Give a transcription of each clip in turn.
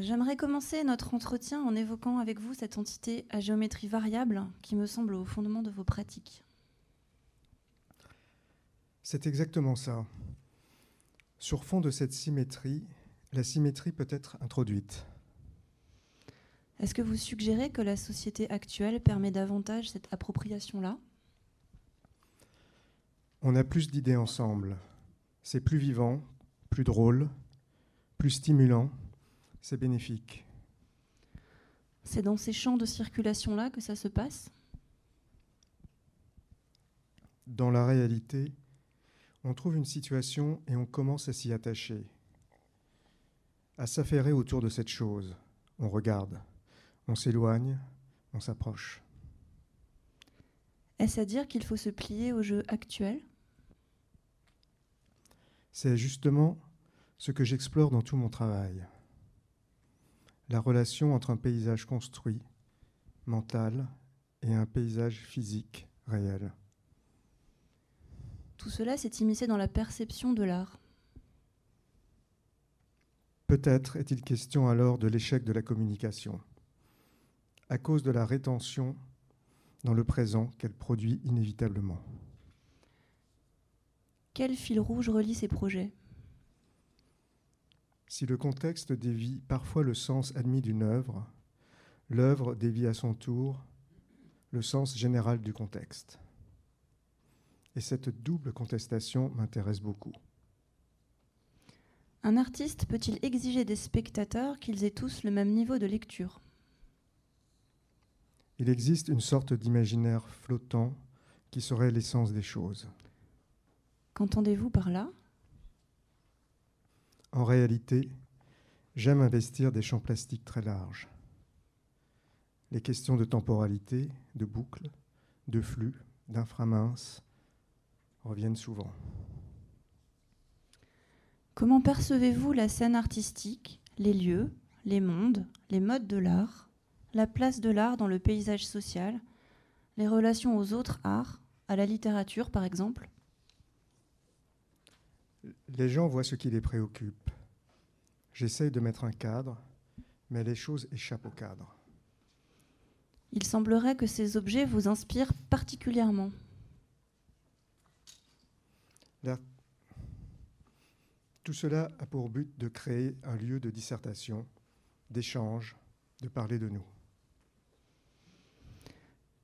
J'aimerais commencer notre entretien en évoquant avec vous cette entité à géométrie variable qui me semble au fondement de vos pratiques. C'est exactement ça. Sur fond de cette symétrie, la symétrie peut être introduite. Est-ce que vous suggérez que la société actuelle permet davantage cette appropriation-là? On a plus d'idées ensemble. C'est plus vivant, plus drôle, plus stimulant, c'est bénéfique. C'est dans ces champs de circulation-là que ça se passe? Dans la réalité, on trouve une situation et on commence à s'y attacher, à s'affairer autour de cette chose. On regarde, on s'éloigne, on s'approche. Est-ce à dire qu'il faut se plier au jeu actuel? C'est justement ce que j'explore dans tout mon travail la relation entre un paysage construit, mental, et un paysage physique, réel. Tout cela s'est immiscé dans la perception de l'art. Peut-être est-il question alors de l'échec de la communication, à cause de la rétention dans le présent qu'elle produit inévitablement. Quel fil rouge relie ces projets? Si le contexte dévie parfois le sens admis d'une œuvre, l'œuvre dévie à son tour le sens général du contexte. Et cette double contestation m'intéresse beaucoup. Un artiste peut-il exiger des spectateurs qu'ils aient tous le même niveau de lecture? Il existe une sorte d'imaginaire flottant qui serait l'essence des choses. Qu'entendez-vous par là? En réalité, j'aime investir des champs plastiques très larges. Les questions de temporalité, de boucle, de flux, d'inframince reviennent souvent. Comment percevez-vous la scène artistique, les lieux, les mondes, les modes de l'art, la place de l'art dans le paysage social, les relations aux autres arts, à la littérature par exemple les gens voient ce qui les préoccupe. J'essaye de mettre un cadre, mais les choses échappent au cadre. Il semblerait que ces objets vous inspirent particulièrement. Tout cela a pour but de créer un lieu de dissertation, d'échange, de parler de nous.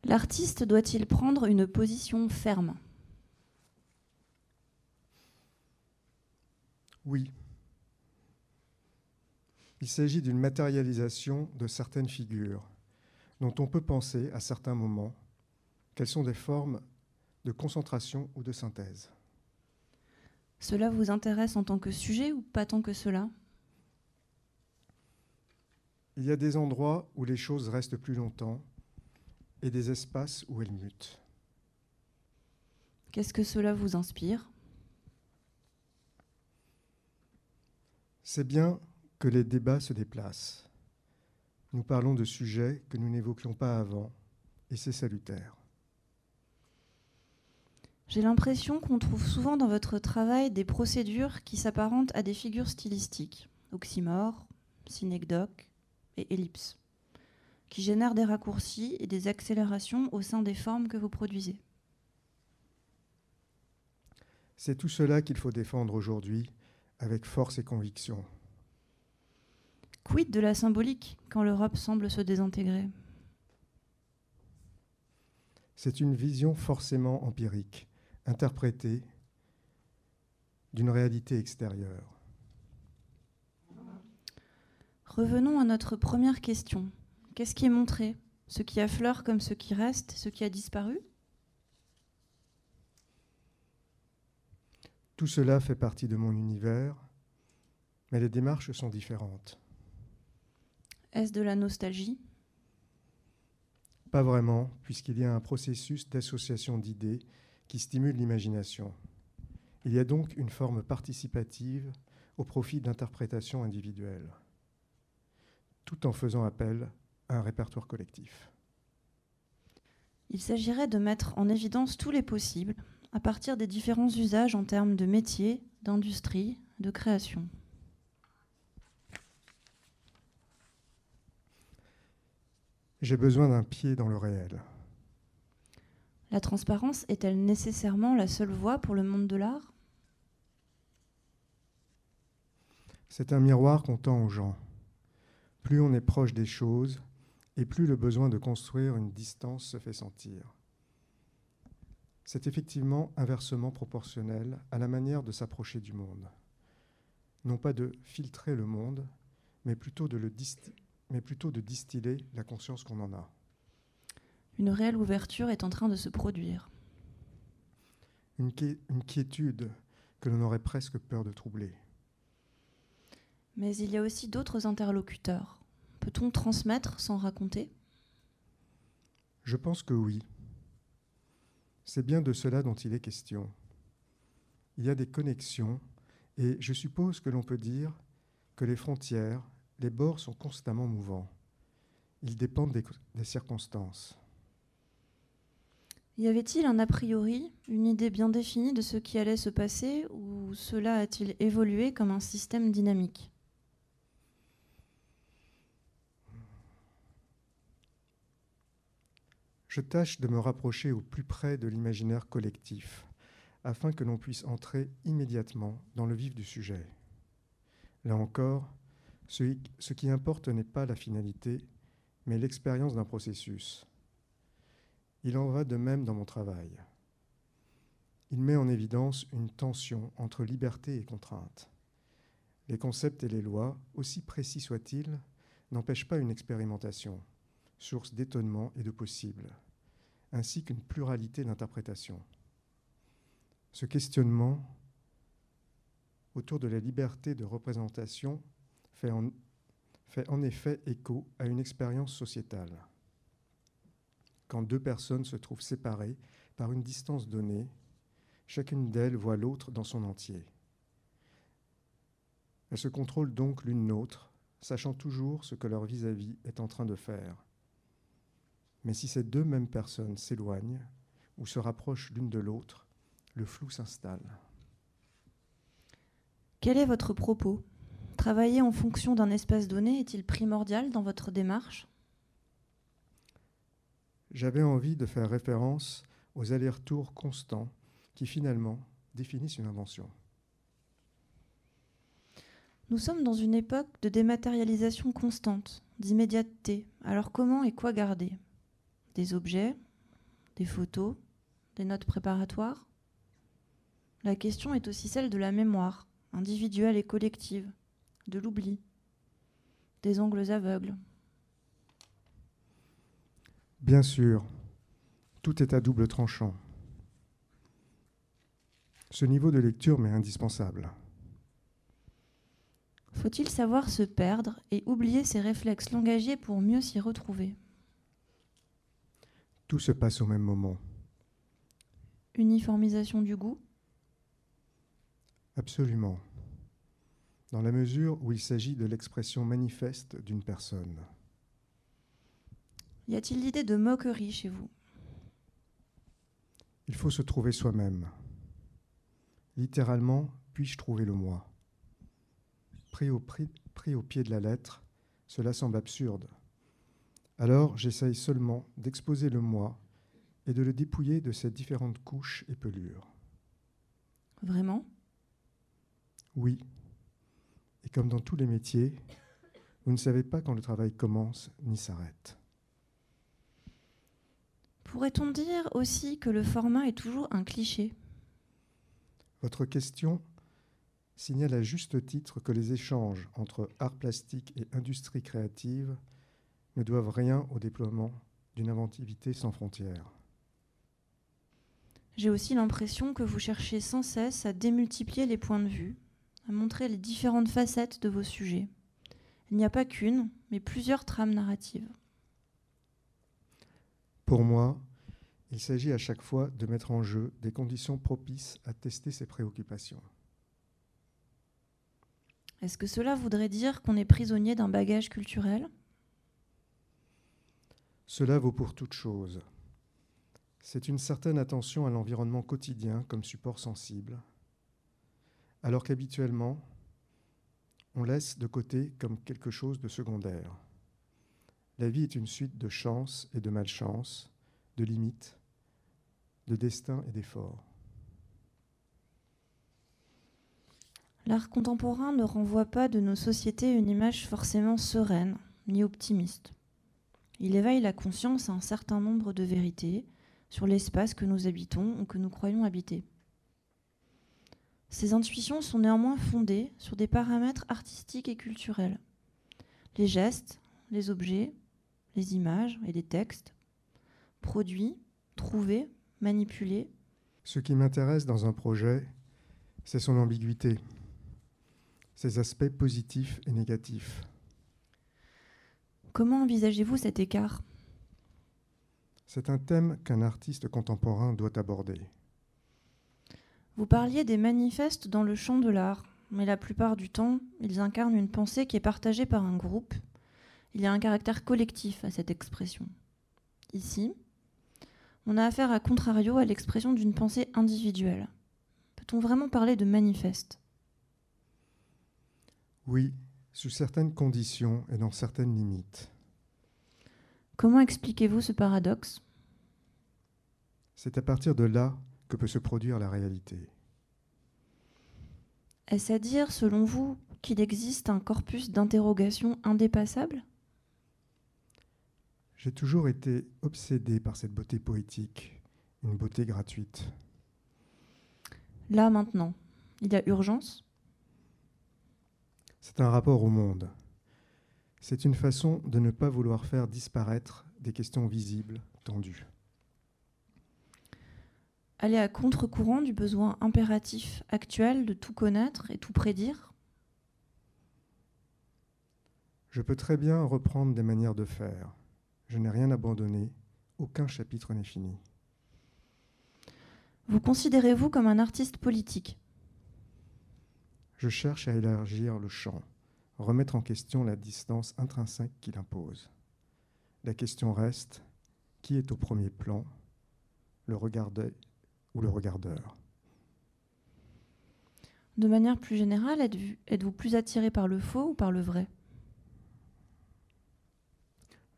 L'artiste doit-il prendre une position ferme? Oui. Il s'agit d'une matérialisation de certaines figures dont on peut penser à certains moments qu'elles sont des formes de concentration ou de synthèse. Cela vous intéresse en tant que sujet ou pas tant que cela? Il y a des endroits où les choses restent plus longtemps et des espaces où elles mutent. Qu'est-ce que cela vous inspire? C'est bien que les débats se déplacent. Nous parlons de sujets que nous n'évoquions pas avant, et c'est salutaire. J'ai l'impression qu'on trouve souvent dans votre travail des procédures qui s'apparentent à des figures stylistiques, oxymore, synecdoque et ellipse, qui génèrent des raccourcis et des accélérations au sein des formes que vous produisez. C'est tout cela qu'il faut défendre aujourd'hui avec force et conviction. Quid de la symbolique quand l'Europe semble se désintégrer? C'est une vision forcément empirique, interprétée d'une réalité extérieure. Revenons à notre première question. Qu'est-ce qui est montré? Ce qui affleure comme ce qui reste, ce qui a disparu? Tout cela fait partie de mon univers, mais les démarches sont différentes. Est-ce de la nostalgie? Pas vraiment, puisqu'il y a un processus d'association d'idées qui stimule l'imagination. Il y a donc une forme participative au profit d'interprétations individuelles, tout en faisant appel à un répertoire collectif. Il s'agirait de mettre en évidence tous les possibles à partir des différents usages en termes de métier, d'industrie, de création. J'ai besoin d'un pied dans le réel. La transparence est-elle nécessairement la seule voie pour le monde de l'art? C'est un miroir qu'on tend aux gens. Plus on est proche des choses, et plus le besoin de construire une distance se fait sentir. C'est effectivement inversement proportionnel à la manière de s'approcher du monde. Non pas de filtrer le monde, mais plutôt de, le mais plutôt de distiller la conscience qu'on en a. Une réelle ouverture est en train de se produire. Une, une quiétude que l'on aurait presque peur de troubler. Mais il y a aussi d'autres interlocuteurs. Peut-on transmettre sans raconter? Je pense que oui. C'est bien de cela dont il est question. Il y a des connexions et je suppose que l'on peut dire que les frontières, les bords sont constamment mouvants. Ils dépendent des, des circonstances. Y avait-il un a priori, une idée bien définie de ce qui allait se passer, ou cela a-t-il évolué comme un système dynamique? Je tâche de me rapprocher au plus près de l'imaginaire collectif, afin que l'on puisse entrer immédiatement dans le vif du sujet. Là encore, ce, qui importe n'est pas la finalité, mais l'expérience d'un processus. Il en va de même dans mon travail. Il met en évidence une tension entre liberté et contrainte. Les concepts et les lois, aussi précis soient-ils, n'empêchent pas une expérimentation, source d'étonnement et de possibles, ainsi qu'une pluralité d'interprétations. Ce questionnement autour de la liberté de représentation fait en, fait effet écho à une expérience sociétale quand deux personnes se trouvent séparées par une distance donnée, chacune d'elles voit l'autre dans son entier. Elles se contrôlent donc l'une l'autre, sachant toujours ce que leur vis-à-vis -vis est en train de faire. Mais si ces deux mêmes personnes s'éloignent ou se rapprochent l'une de l'autre, le flou s'installe. Quel est votre propos? Travailler en fonction d'un espace donné est-il primordial dans votre démarche? J'avais envie de faire référence aux allers-retours constants qui finalement définissent une invention. Nous sommes dans une époque de dématérialisation constante, d'immédiateté. Alors comment et quoi garder? Des objets Des photos Des notes préparatoires La question est aussi celle de la mémoire, individuelle et collective, de l'oubli, des angles aveugles, Bien sûr, tout est à double tranchant. Ce niveau de lecture m'est indispensable. Faut-il savoir se perdre et oublier ses réflexes langagiers pour mieux s'y retrouver? Tout se passe au même moment. Uniformisation du goût? Absolument. Dans la mesure où il s'agit de l'expression manifeste d'une personne. Y a-t-il l'idée de moquerie chez vous? Il faut se trouver soi-même. Littéralement, puis-je trouver le moi? Pris au, pris au pied de la lettre, cela semble absurde. Alors j'essaye seulement d'exposer le moi et de le dépouiller de ses différentes couches et pelures. Vraiment? Oui. Et comme dans tous les métiers, vous ne savez pas quand le travail commence ni s'arrête. Pourrait-on dire aussi que le format est toujours un cliché? Votre question signale à juste titre que les échanges entre art plastique et industrie créative ne doivent rien au déploiement d'une inventivité sans frontières. J'ai aussi l'impression que vous cherchez sans cesse à démultiplier les points de vue, à montrer les différentes facettes de vos sujets. Il n'y a pas qu'une, mais plusieurs trames narratives. Pour moi, il s'agit à chaque fois de mettre en jeu des conditions propices à tester ses préoccupations. Est-ce que cela voudrait dire qu'on est prisonnier d'un bagage culturel? Cela vaut pour toute chose. C'est une certaine attention à l'environnement quotidien comme support sensible, alors qu'habituellement, on laisse de côté comme quelque chose de secondaire. La vie est une suite de chances et de malchance, de limites, de destin et d'efforts. L'art contemporain ne renvoie pas de nos sociétés une image forcément sereine ni optimiste. Il éveille la conscience à un certain nombre de vérités sur l'espace que nous habitons ou que nous croyons habiter. Ces intuitions sont néanmoins fondées sur des paramètres artistiques et culturels. Les gestes, les objets, les images et les textes, produits, trouvés, manipulés. Ce qui m'intéresse dans un projet, c'est son ambiguïté, ses aspects positifs et négatifs. Comment envisagez-vous cet écart? C'est un thème qu'un artiste contemporain doit aborder. Vous parliez des manifestes dans le champ de l'art, mais la plupart du temps, ils incarnent une pensée qui est partagée par un groupe. Il y a un caractère collectif à cette expression. Ici, on a affaire à contrario à l'expression d'une pensée individuelle. Peut-on vraiment parler de manifeste? Oui, sous certaines conditions et dans certaines limites. Comment expliquez-vous ce paradoxe? C'est à partir de là que peut se produire la réalité. Est-ce à dire, selon vous, qu'il existe un corpus d'interrogation indépassable J'ai toujours été obsédé par cette beauté poétique, une beauté gratuite. Là maintenant, il y a urgence? C'est un rapport au monde. C'est une façon de ne pas vouloir faire disparaître des questions visibles, tendues. Aller à contre-courant du besoin impératif actuel de tout connaître et tout prédire? Je peux très bien reprendre des manières de faire. Je n'ai rien abandonné, aucun chapitre n'est fini. Vous considérez-vous comme un artiste politique? Je cherche à élargir le champ, remettre en question la distance intrinsèque qu'il impose. La question reste, qui est au premier plan, le regardé ou le regardeur? De manière plus générale, êtes-vous plus attiré par le faux ou par le vrai?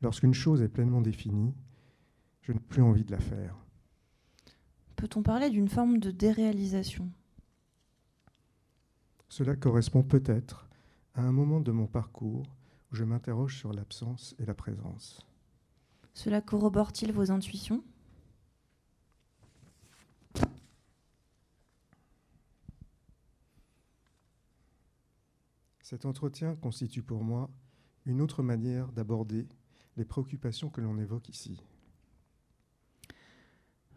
Lorsqu'une chose est pleinement définie, je n'ai plus envie de la faire. Peut-on parler d'une forme de déréalisation? Cela correspond peut-être à un moment de mon parcours où je m'interroge sur l'absence et la présence. Cela corrobore-t-il vos intuitions? Cet entretien constitue pour moi une autre manière d'aborder les préoccupations que l'on évoque ici.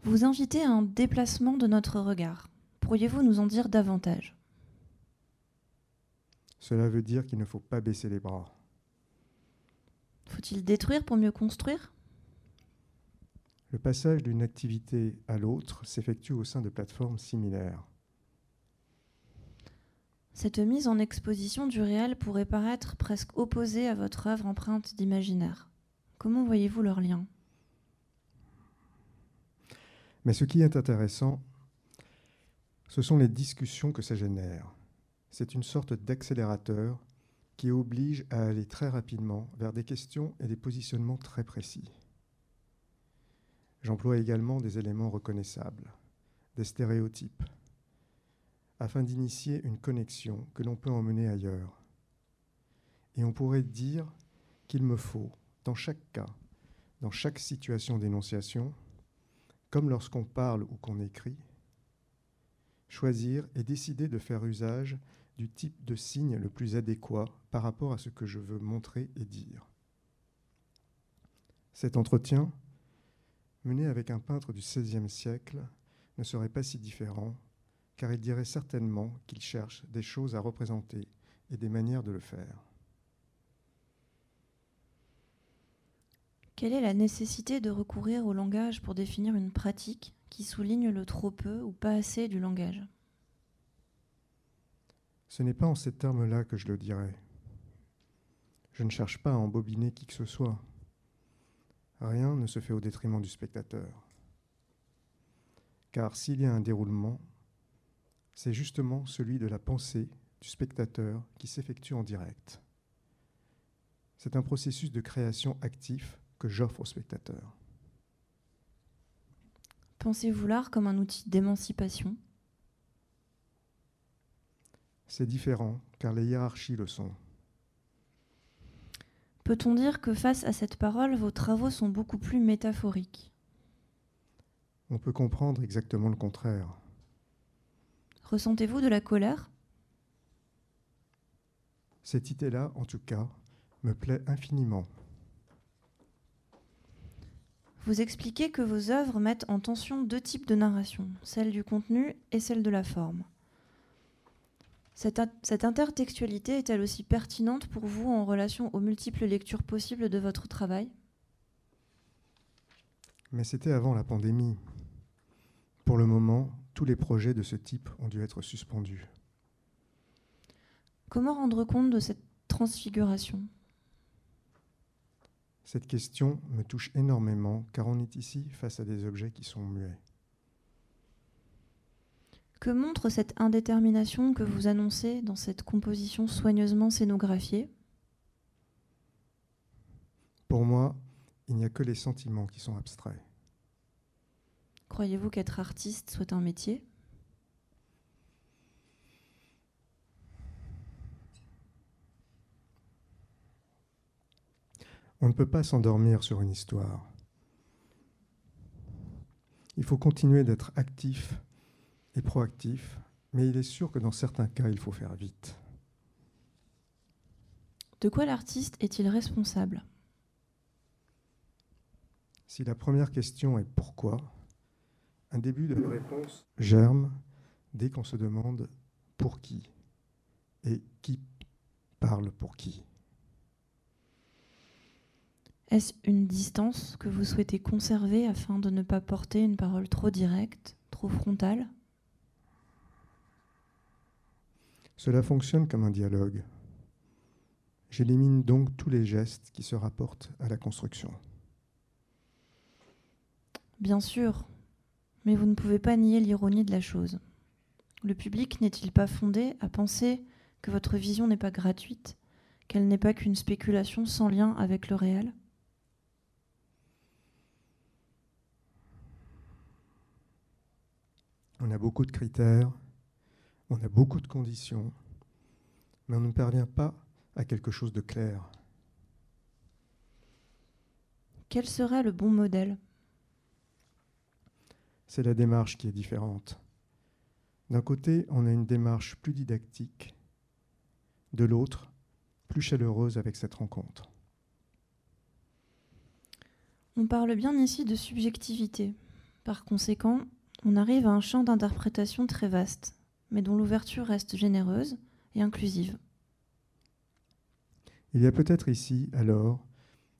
Vous invitez à un déplacement de notre regard. Pourriez-vous nous en dire davantage? Cela veut dire qu'il ne faut pas baisser les bras. Faut-il détruire pour mieux construire? Le passage d'une activité à l'autre s'effectue au sein de plateformes similaires. Cette mise en exposition du réel pourrait paraître presque opposée à votre œuvre empreinte d'imaginaire. Comment voyez-vous leur lien? Mais ce qui est intéressant, ce sont les discussions que ça génère c'est une sorte d'accélérateur qui oblige à aller très rapidement vers des questions et des positionnements très précis. J'emploie également des éléments reconnaissables, des stéréotypes, afin d'initier une connexion que l'on peut emmener ailleurs. Et on pourrait dire qu'il me faut, dans chaque cas, dans chaque situation d'énonciation, comme lorsqu'on parle ou qu'on écrit, choisir et décider de faire usage du type de signe le plus adéquat par rapport à ce que je veux montrer et dire. Cet entretien, mené avec un peintre du XVIe siècle, ne serait pas si différent, car il dirait certainement qu'il cherche des choses à représenter et des manières de le faire. Quelle est la nécessité de recourir au langage pour définir une pratique qui souligne le trop peu ou pas assez du langage? Ce n'est pas en ces termes-là que je le dirais. Je ne cherche pas à embobiner qui que ce soit. Rien ne se fait au détriment du spectateur. car s'il y a un déroulement, c'est justement celui de la pensée du spectateur qui s'effectue en direct. C'est un processus de création actif que j'offre au spectateur. Pensez-vous l'art comme un outil d'émancipation? C'est différent, car les hiérarchies le sont. Peut-on dire que face à cette parole, vos travaux sont beaucoup plus métaphoriques? On peut comprendre exactement le contraire. Ressentez-vous de la colère? Cette idée-là, en tout cas, me plaît infiniment. Vous expliquez que vos œuvres mettent en tension deux types de narration, celle du contenu et celle de la forme. Cette, cette intertextualité est-elle aussi pertinente pour vous en relation aux multiples lectures possibles de votre travail? Mais c'était avant la pandémie. Pour le moment, tous les projets de ce type ont dû être suspendus. Comment rendre compte de cette transfiguration? Cette question me touche énormément car on est ici face à des objets qui sont muets. Que montre cette indétermination que vous annoncez dans cette composition soigneusement scénographiée? Pour moi, il n'y a que les sentiments qui sont abstraits. Croyez-vous qu'être artiste soit un métier? On ne peut pas s'endormir sur une histoire. Il faut continuer d'être actif et proactif, mais il est sûr que dans certains cas, il faut faire vite. De quoi l'artiste est-il responsable? Si la première question est pourquoi, un début de réponse germe dès qu'on se demande pour qui et qui parle pour qui. Est-ce une distance que vous souhaitez conserver afin de ne pas porter une parole trop directe, trop frontale? Cela fonctionne comme un dialogue. J'élimine donc tous les gestes qui se rapportent à la construction. Bien sûr, mais vous ne pouvez pas nier l'ironie de la chose. Le public n'est-il pas fondé à penser que votre vision n'est pas gratuite, qu'elle n'est pas qu'une spéculation sans lien avec le réel? On a beaucoup de critères, on a beaucoup de conditions, mais on ne parvient pas à quelque chose de clair. Quel serait le bon modèle? C'est la démarche qui est différente. D'un côté, on a une démarche plus didactique, de l'autre, plus chaleureuse avec cette rencontre. On parle bien ici de subjectivité. Par conséquent, on arrive à un champ d'interprétation très vaste, mais dont l'ouverture reste généreuse et inclusive. Il y a peut-être ici, alors,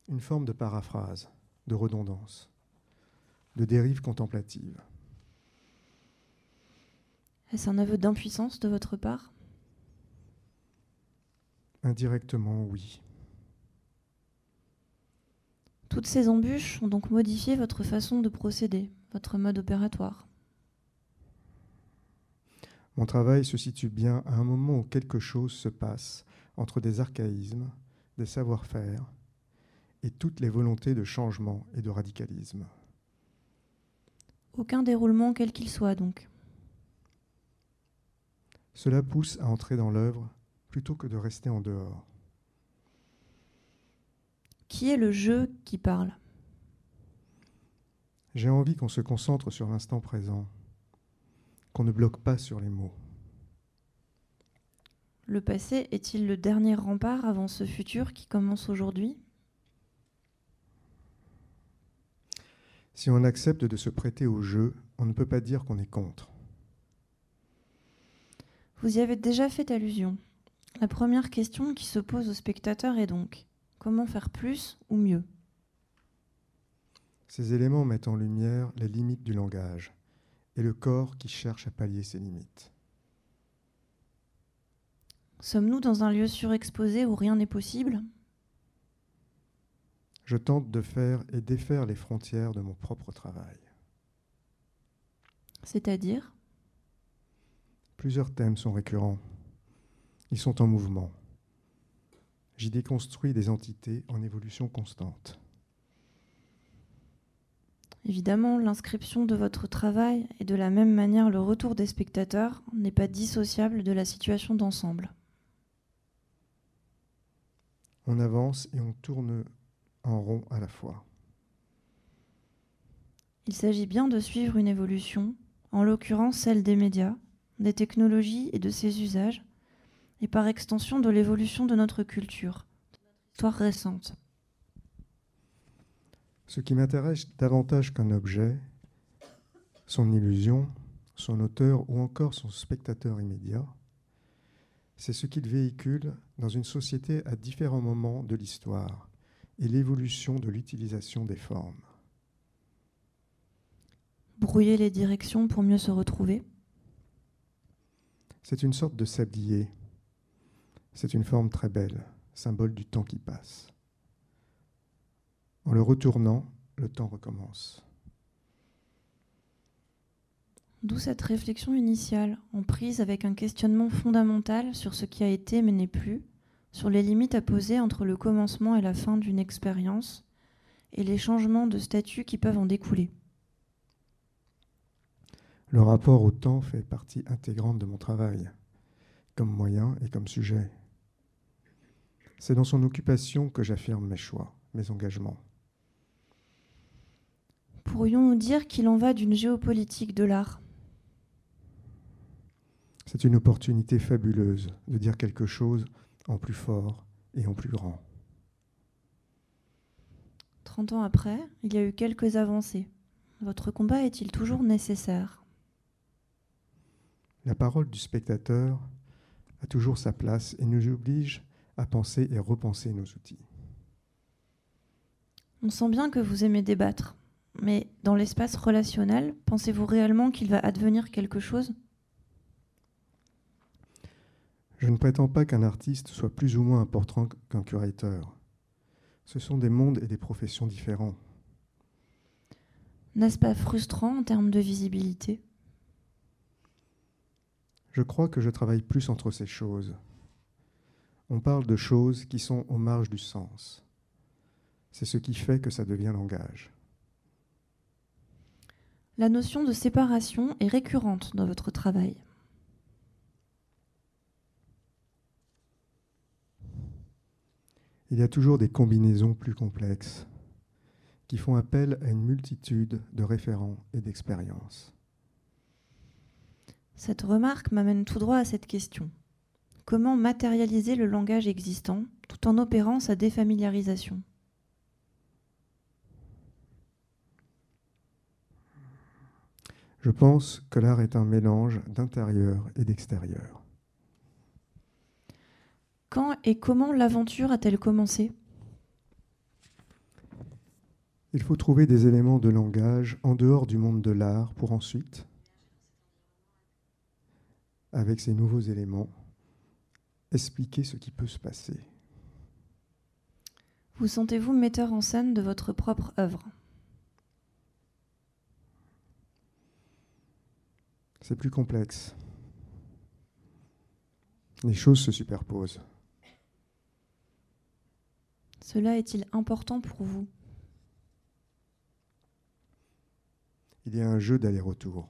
une forme de paraphrase, de redondance, de dérive contemplative. Est-ce un aveu d'impuissance de votre part? Indirectement, oui. Toutes ces embûches ont donc modifié votre façon de procéder, votre mode opératoire. Mon travail se situe bien à un moment où quelque chose se passe entre des archaïsmes, des savoir-faire et toutes les volontés de changement et de radicalisme. Aucun déroulement quel qu'il soit donc. Cela pousse à entrer dans l'œuvre plutôt que de rester en dehors. Qui est le jeu qui parle? J'ai envie qu'on se concentre sur l'instant présent, qu'on ne bloque pas sur les mots. Le passé est-il le dernier rempart avant ce futur qui commence aujourd'hui? Si on accepte de se prêter au jeu, on ne peut pas dire qu'on est contre. Vous y avez déjà fait allusion. La première question qui se pose au spectateur est donc comment faire plus ou mieux? Ces éléments mettent en lumière les limites du langage et le corps qui cherche à pallier ses limites. Sommes-nous dans un lieu surexposé où rien n'est possible? Je tente de faire et défaire les frontières de mon propre travail. C'est-à-dire? Plusieurs thèmes sont récurrents. Ils sont en mouvement. J'y déconstruis des entités en évolution constante. Évidemment, l'inscription de votre travail et de la même manière le retour des spectateurs n'est pas dissociable de la situation d'ensemble. On avance et on tourne en rond à la fois. Il s'agit bien de suivre une évolution, en l'occurrence celle des médias, des technologies et de ses usages, et par extension de l'évolution de notre culture, de notre histoire récente. Ce qui m'intéresse davantage qu'un objet, son illusion, son auteur ou encore son spectateur immédiat, c'est ce qu'il véhicule dans une société à différents moments de l'histoire et l'évolution de l'utilisation des formes. Brouiller les directions pour mieux se retrouver C'est une sorte de sablier. C'est une forme très belle, symbole du temps qui passe. En le retournant, le temps recommence. D'où cette réflexion initiale, en prise avec un questionnement fondamental sur ce qui a été mais n'est plus, sur les limites à poser entre le commencement et la fin d'une expérience, et les changements de statut qui peuvent en découler. Le rapport au temps fait partie intégrante de mon travail, comme moyen et comme sujet. C'est dans son occupation que j'affirme mes choix, mes engagements. Pourrions-nous dire qu'il en va d'une géopolitique de l'art? C'est une opportunité fabuleuse de dire quelque chose en plus fort et en plus grand. Trente ans après, il y a eu quelques avancées. Votre combat est-il toujours nécessaire? La parole du spectateur a toujours sa place et nous oblige à penser et repenser nos outils. On sent bien que vous aimez débattre, mais dans l'espace relationnel, pensez-vous réellement qu'il va advenir quelque chose? Je ne prétends pas qu'un artiste soit plus ou moins important qu'un curateur. Ce sont des mondes et des professions différents. N'est-ce pas frustrant en termes de visibilité? Je crois que je travaille plus entre ces choses. On parle de choses qui sont aux marges du sens. C'est ce qui fait que ça devient langage. La notion de séparation est récurrente dans votre travail. Il y a toujours des combinaisons plus complexes qui font appel à une multitude de référents et d'expériences. Cette remarque m'amène tout droit à cette question. Comment matérialiser le langage existant tout en opérant sa défamiliarisation? Je pense que l'art est un mélange d'intérieur et d'extérieur. Quand et comment l'aventure a-t-elle commencé? Il faut trouver des éléments de langage en dehors du monde de l'art pour ensuite, avec ces nouveaux éléments, expliquer ce qui peut se passer. Vous sentez-vous metteur en scène de votre propre œuvre? C'est plus complexe. Les choses se superposent. Cela est-il important pour vous? Il y a un jeu d'aller-retour.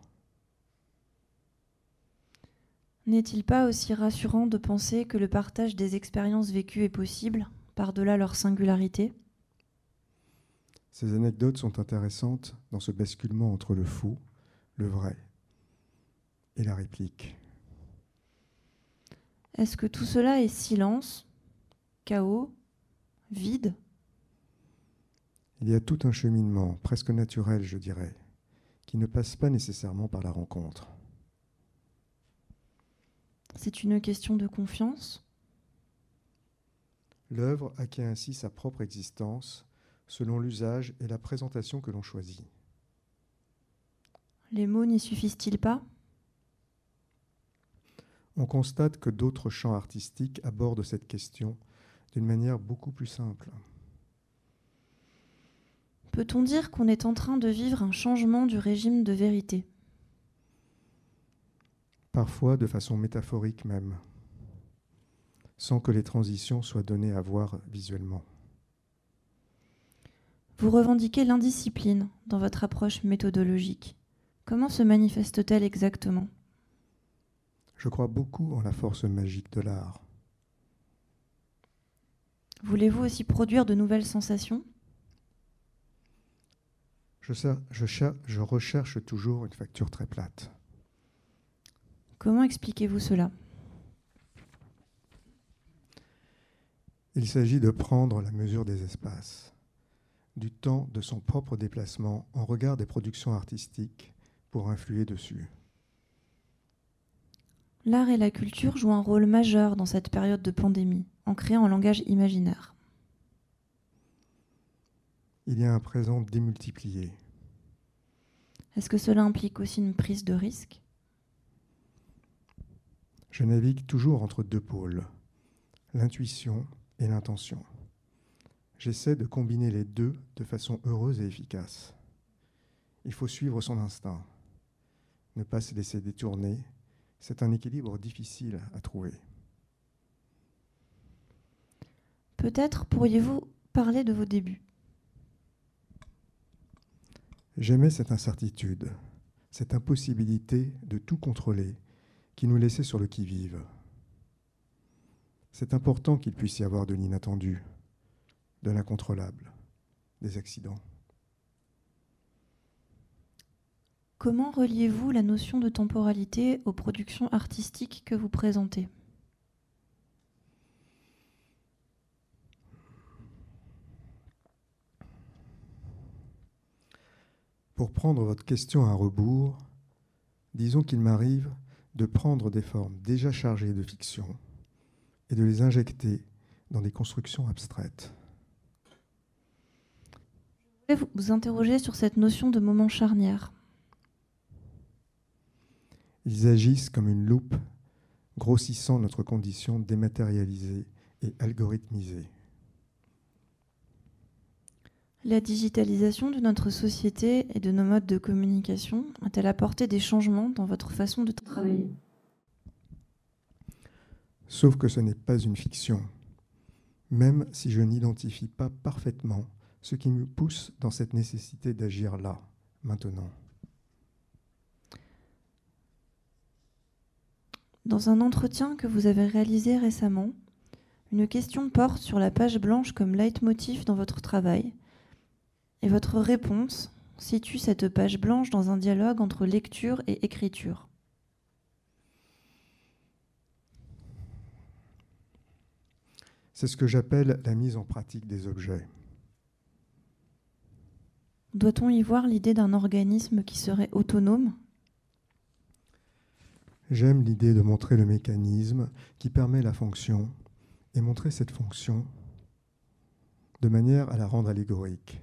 N'est-il pas aussi rassurant de penser que le partage des expériences vécues est possible, par-delà leur singularité? Ces anecdotes sont intéressantes dans ce basculement entre le faux, le vrai et la réplique. Est-ce que tout cela est silence, chaos, vide? Il y a tout un cheminement, presque naturel, je dirais, qui ne passe pas nécessairement par la rencontre. C'est une question de confiance? L'œuvre acquiert ainsi sa propre existence selon l'usage et la présentation que l'on choisit. Les mots n'y suffisent-ils pas? On constate que d'autres champs artistiques abordent cette question d'une manière beaucoup plus simple. Peut-on dire qu'on est en train de vivre un changement du régime de vérité? Parfois de façon métaphorique même, sans que les transitions soient données à voir visuellement. Vous revendiquez l'indiscipline dans votre approche méthodologique. Comment se manifeste-t-elle exactement? Je crois beaucoup en la force magique de l'art. Voulez-vous aussi produire de nouvelles sensations? Je, je, je, recherche toujours une facture très plate. Comment expliquez-vous cela? Il s'agit de prendre la mesure des espaces, du temps de son propre déplacement en regard des productions artistiques pour influer dessus. L'art et la culture jouent un rôle majeur dans cette période de pandémie, en créant un langage imaginaire. Il y a un présent démultiplié. Est-ce que cela implique aussi une prise de risque? Je navigue toujours entre deux pôles, l'intuition et l'intention. J'essaie de combiner les deux de façon heureuse et efficace. Il faut suivre son instinct, ne pas se laisser détourner. C'est un équilibre difficile à trouver. Peut-être pourriez-vous parler de vos débuts. J'aimais cette incertitude, cette impossibilité de tout contrôler qui nous laissait sur le qui-vive. C'est important qu'il puisse y avoir de l'inattendu, de l'incontrôlable, des accidents. Comment reliez-vous la notion de temporalité aux productions artistiques que vous présentez? Pour prendre votre question à rebours, disons qu'il m'arrive de prendre des formes déjà chargées de fiction et de les injecter dans des constructions abstraites. Je voulais vous interroger sur cette notion de moment charnière? Ils agissent comme une loupe, grossissant notre condition dématérialisée et algorithmisée. La digitalisation de notre société et de nos modes de communication a-t-elle apporté des changements dans votre façon de travailler? Sauf que ce n'est pas une fiction, même si je n'identifie pas parfaitement ce qui me pousse dans cette nécessité d'agir là, maintenant. Dans un entretien que vous avez réalisé récemment, une question porte sur la page blanche comme leitmotiv dans votre travail et votre réponse situe cette page blanche dans un dialogue entre lecture et écriture. C'est ce que j'appelle la mise en pratique des objets. Doit-on y voir l'idée d'un organisme qui serait autonome? J'aime l'idée de montrer le mécanisme qui permet la fonction et montrer cette fonction de manière à la rendre allégorique.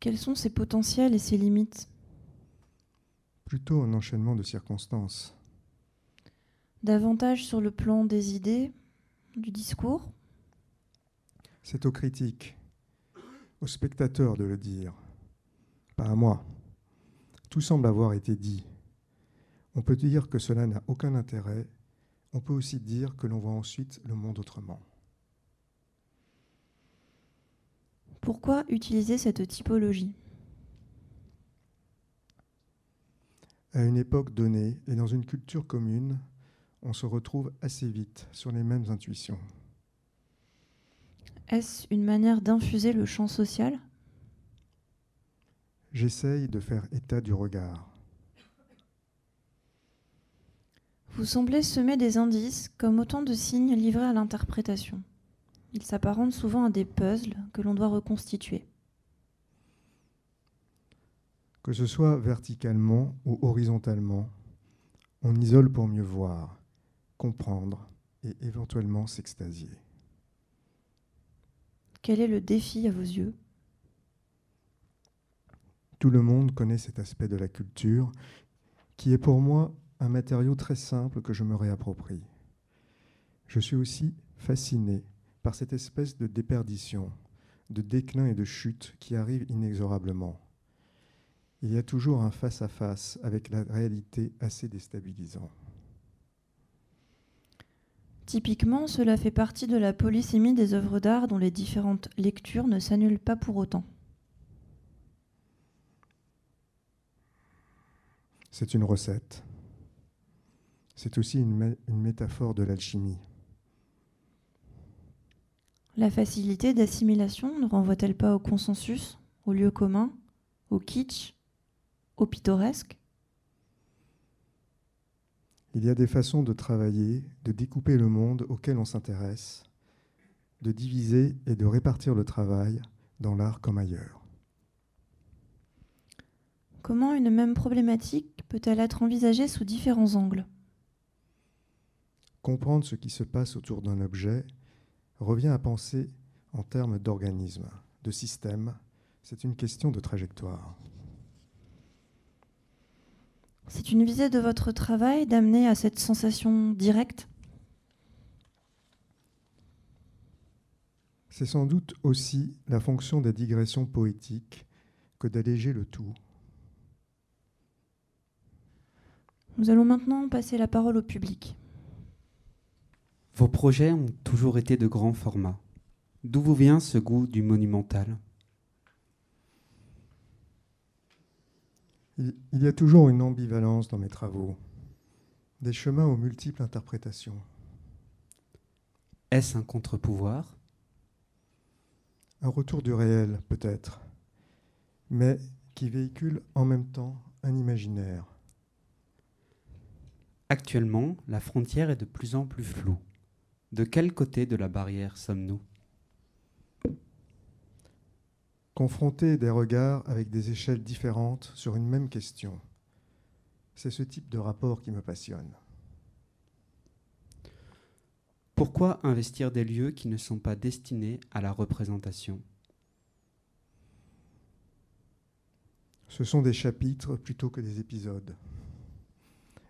Quels sont ses potentiels et ses limites? Plutôt un enchaînement de circonstances. Davantage sur le plan des idées, du discours? C'est aux critiques, aux spectateurs de le dire, pas à moi. Tout semble avoir été dit. On peut dire que cela n'a aucun intérêt, on peut aussi dire que l'on voit ensuite le monde autrement. Pourquoi utiliser cette typologie? À une époque donnée et dans une culture commune, on se retrouve assez vite sur les mêmes intuitions. Est-ce une manière d'infuser le champ social? J'essaye de faire état du regard. Vous semblez semer des indices comme autant de signes livrés à l'interprétation. Il s'apparente souvent à des puzzles que l'on doit reconstituer. Que ce soit verticalement ou horizontalement, on isole pour mieux voir, comprendre et éventuellement s'extasier. Quel est le défi à vos yeux? Tout le monde connaît cet aspect de la culture qui est pour moi un matériau très simple que je me réapproprie. Je suis aussi fasciné par cette espèce de déperdition, de déclin et de chute qui arrive inexorablement. il y a toujours un face-à-face avec la réalité assez déstabilisant. Typiquement, cela fait partie de la polysémie des œuvres d'art dont les différentes lectures ne s'annulent pas pour autant. C'est une recette. C'est aussi une, une métaphore de l'alchimie. La facilité d'assimilation ne renvoie-t-elle pas au consensus, au lieu commun, au kitsch, au pittoresque? Il y a des façons de travailler, de découper le monde auquel on s'intéresse, de diviser et de répartir le travail dans l'art comme ailleurs. Comment une même problématique peut-elle être envisagée sous différents angles? Comprendre ce qui se passe autour d'un objet revient à penser en termes d'organisme, de système. C'est une question de trajectoire. C'est une visée de votre travail d'amener à cette sensation directe? C'est sans doute aussi la fonction des digressions poétiques que d'alléger le tout. Nous allons maintenant passer la parole au public. Vos projets ont toujours été de grand format. D'où vous vient ce goût du monumental? Il, il y a toujours une ambivalence dans mes travaux, des chemins aux multiples interprétations. Est-ce un contre-pouvoir? Un retour du réel, peut-être, mais qui véhicule en même temps un imaginaire. Actuellement, la frontière est de plus en plus floue. De quel côté de la barrière sommes-nous? Confronter des regards avec des échelles différentes sur une même question. C'est ce type de rapport qui me passionne. Pourquoi investir des lieux qui ne sont pas destinés à la représentation? Ce sont des chapitres plutôt que des épisodes.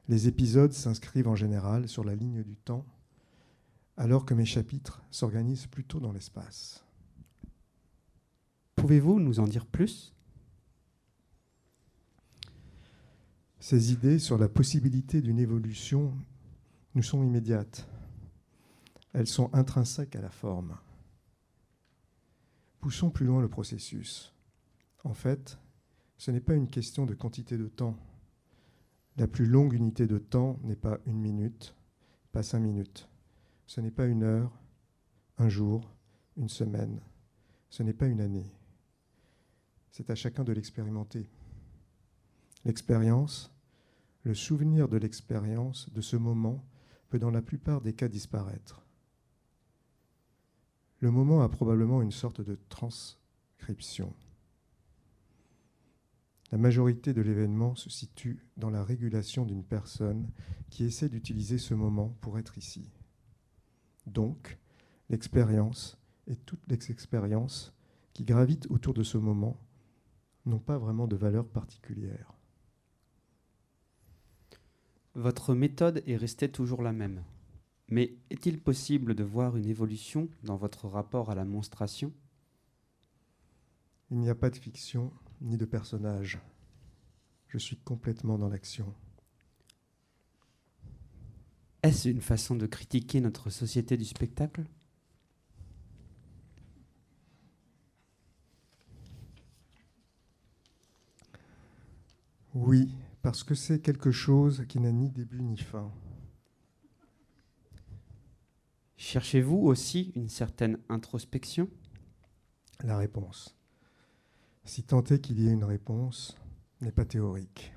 Les épisodes s'inscrivent en général sur la ligne du temps, alors que mes chapitres s'organisent plutôt dans l'espace. Pouvez-vous nous en dire plus? Ces idées sur la possibilité d'une évolution nous sont immédiates. Elles sont intrinsèques à la forme. Poussons plus loin le processus. En fait, ce n'est pas une question de quantité de temps. La plus longue unité de temps n'est pas une minute, pas cinq minutes. Ce n'est pas une heure, un jour, une semaine. Ce n'est pas une année. C'est à chacun de l'expérimenter. L'expérience, le souvenir de l'expérience, de ce moment, peut dans la plupart des cas disparaître. Le moment a probablement une sorte de transcription. La majorité de l'événement se situe dans la régulation d'une personne qui essaie d'utiliser ce moment pour être ici. Donc, l'expérience et toutes les expériences qui gravitent autour de ce moment n'ont pas vraiment de valeur particulière. Votre méthode est restée toujours la même. Mais est-il possible de voir une évolution dans votre rapport à la monstration? Il n'y a pas de fiction ni de personnage. Je suis complètement dans l'action. Est-ce une façon de critiquer notre société du spectacle? Oui, parce que c'est quelque chose qui n'a ni début ni fin. Cherchez-vous aussi une certaine introspection? La réponse, si tant est qu'il y ait une réponse, n'est pas théorique.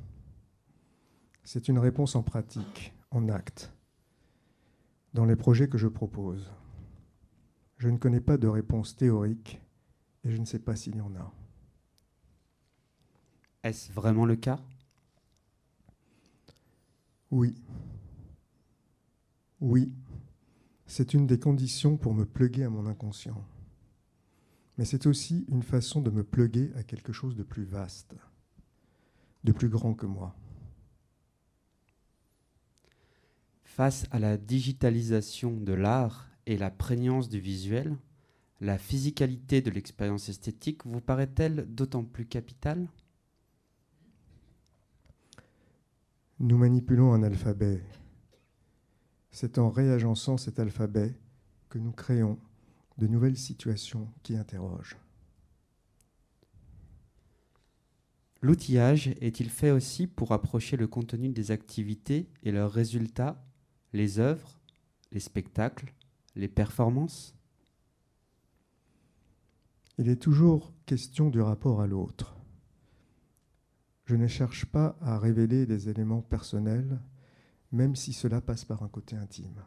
C'est une réponse en pratique, en acte, dans les projets que je propose. Je ne connais pas de réponse théorique et je ne sais pas s'il y en a. Est-ce vraiment le cas? Oui. Oui, c'est une des conditions pour me pluguer à mon inconscient. Mais c'est aussi une façon de me pluguer à quelque chose de plus vaste, de plus grand que moi. Face à la digitalisation de l'art et la prégnance du visuel, la physicalité de l'expérience esthétique vous paraît-elle d'autant plus capitale? Nous manipulons un alphabet. C'est en réagençant cet alphabet que nous créons de nouvelles situations qui interrogent. L'outillage est-il fait aussi pour approcher le contenu des activités et leurs résultats, les œuvres, les spectacles, les performances? Il est toujours question du rapport à l'autre. Je ne cherche pas à révéler des éléments personnels, même si cela passe par un côté intime.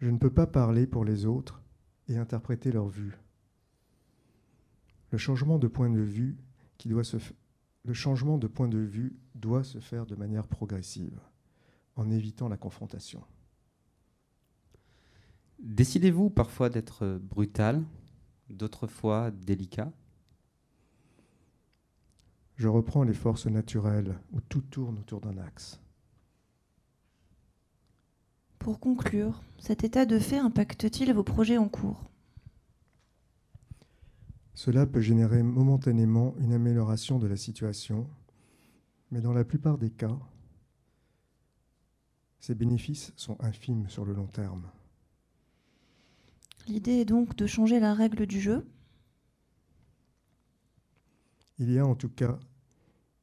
Je ne peux pas parler pour les autres et interpréter leur vue. Le changement de point de vue qui doit se le changement de point de vue doit se faire de manière progressive, en évitant la confrontation. Décidez-vous parfois d'être brutal, d'autres fois délicat? Je reprends les forces naturelles où tout tourne autour d'un axe. Pour conclure, cet état de fait impacte-t-il vos projets en cours? Cela peut générer momentanément une amélioration de la situation, mais dans la plupart des cas, ces bénéfices sont infimes sur le long terme. L'idée est donc de changer la règle du jeu? Il y a en tout cas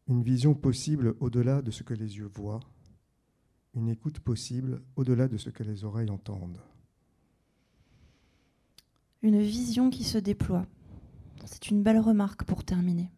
une vision possible au-delà de ce que les yeux voient, une écoute possible au-delà de ce que les oreilles entendent. Une vision qui se déploie. C'est une belle remarque pour terminer.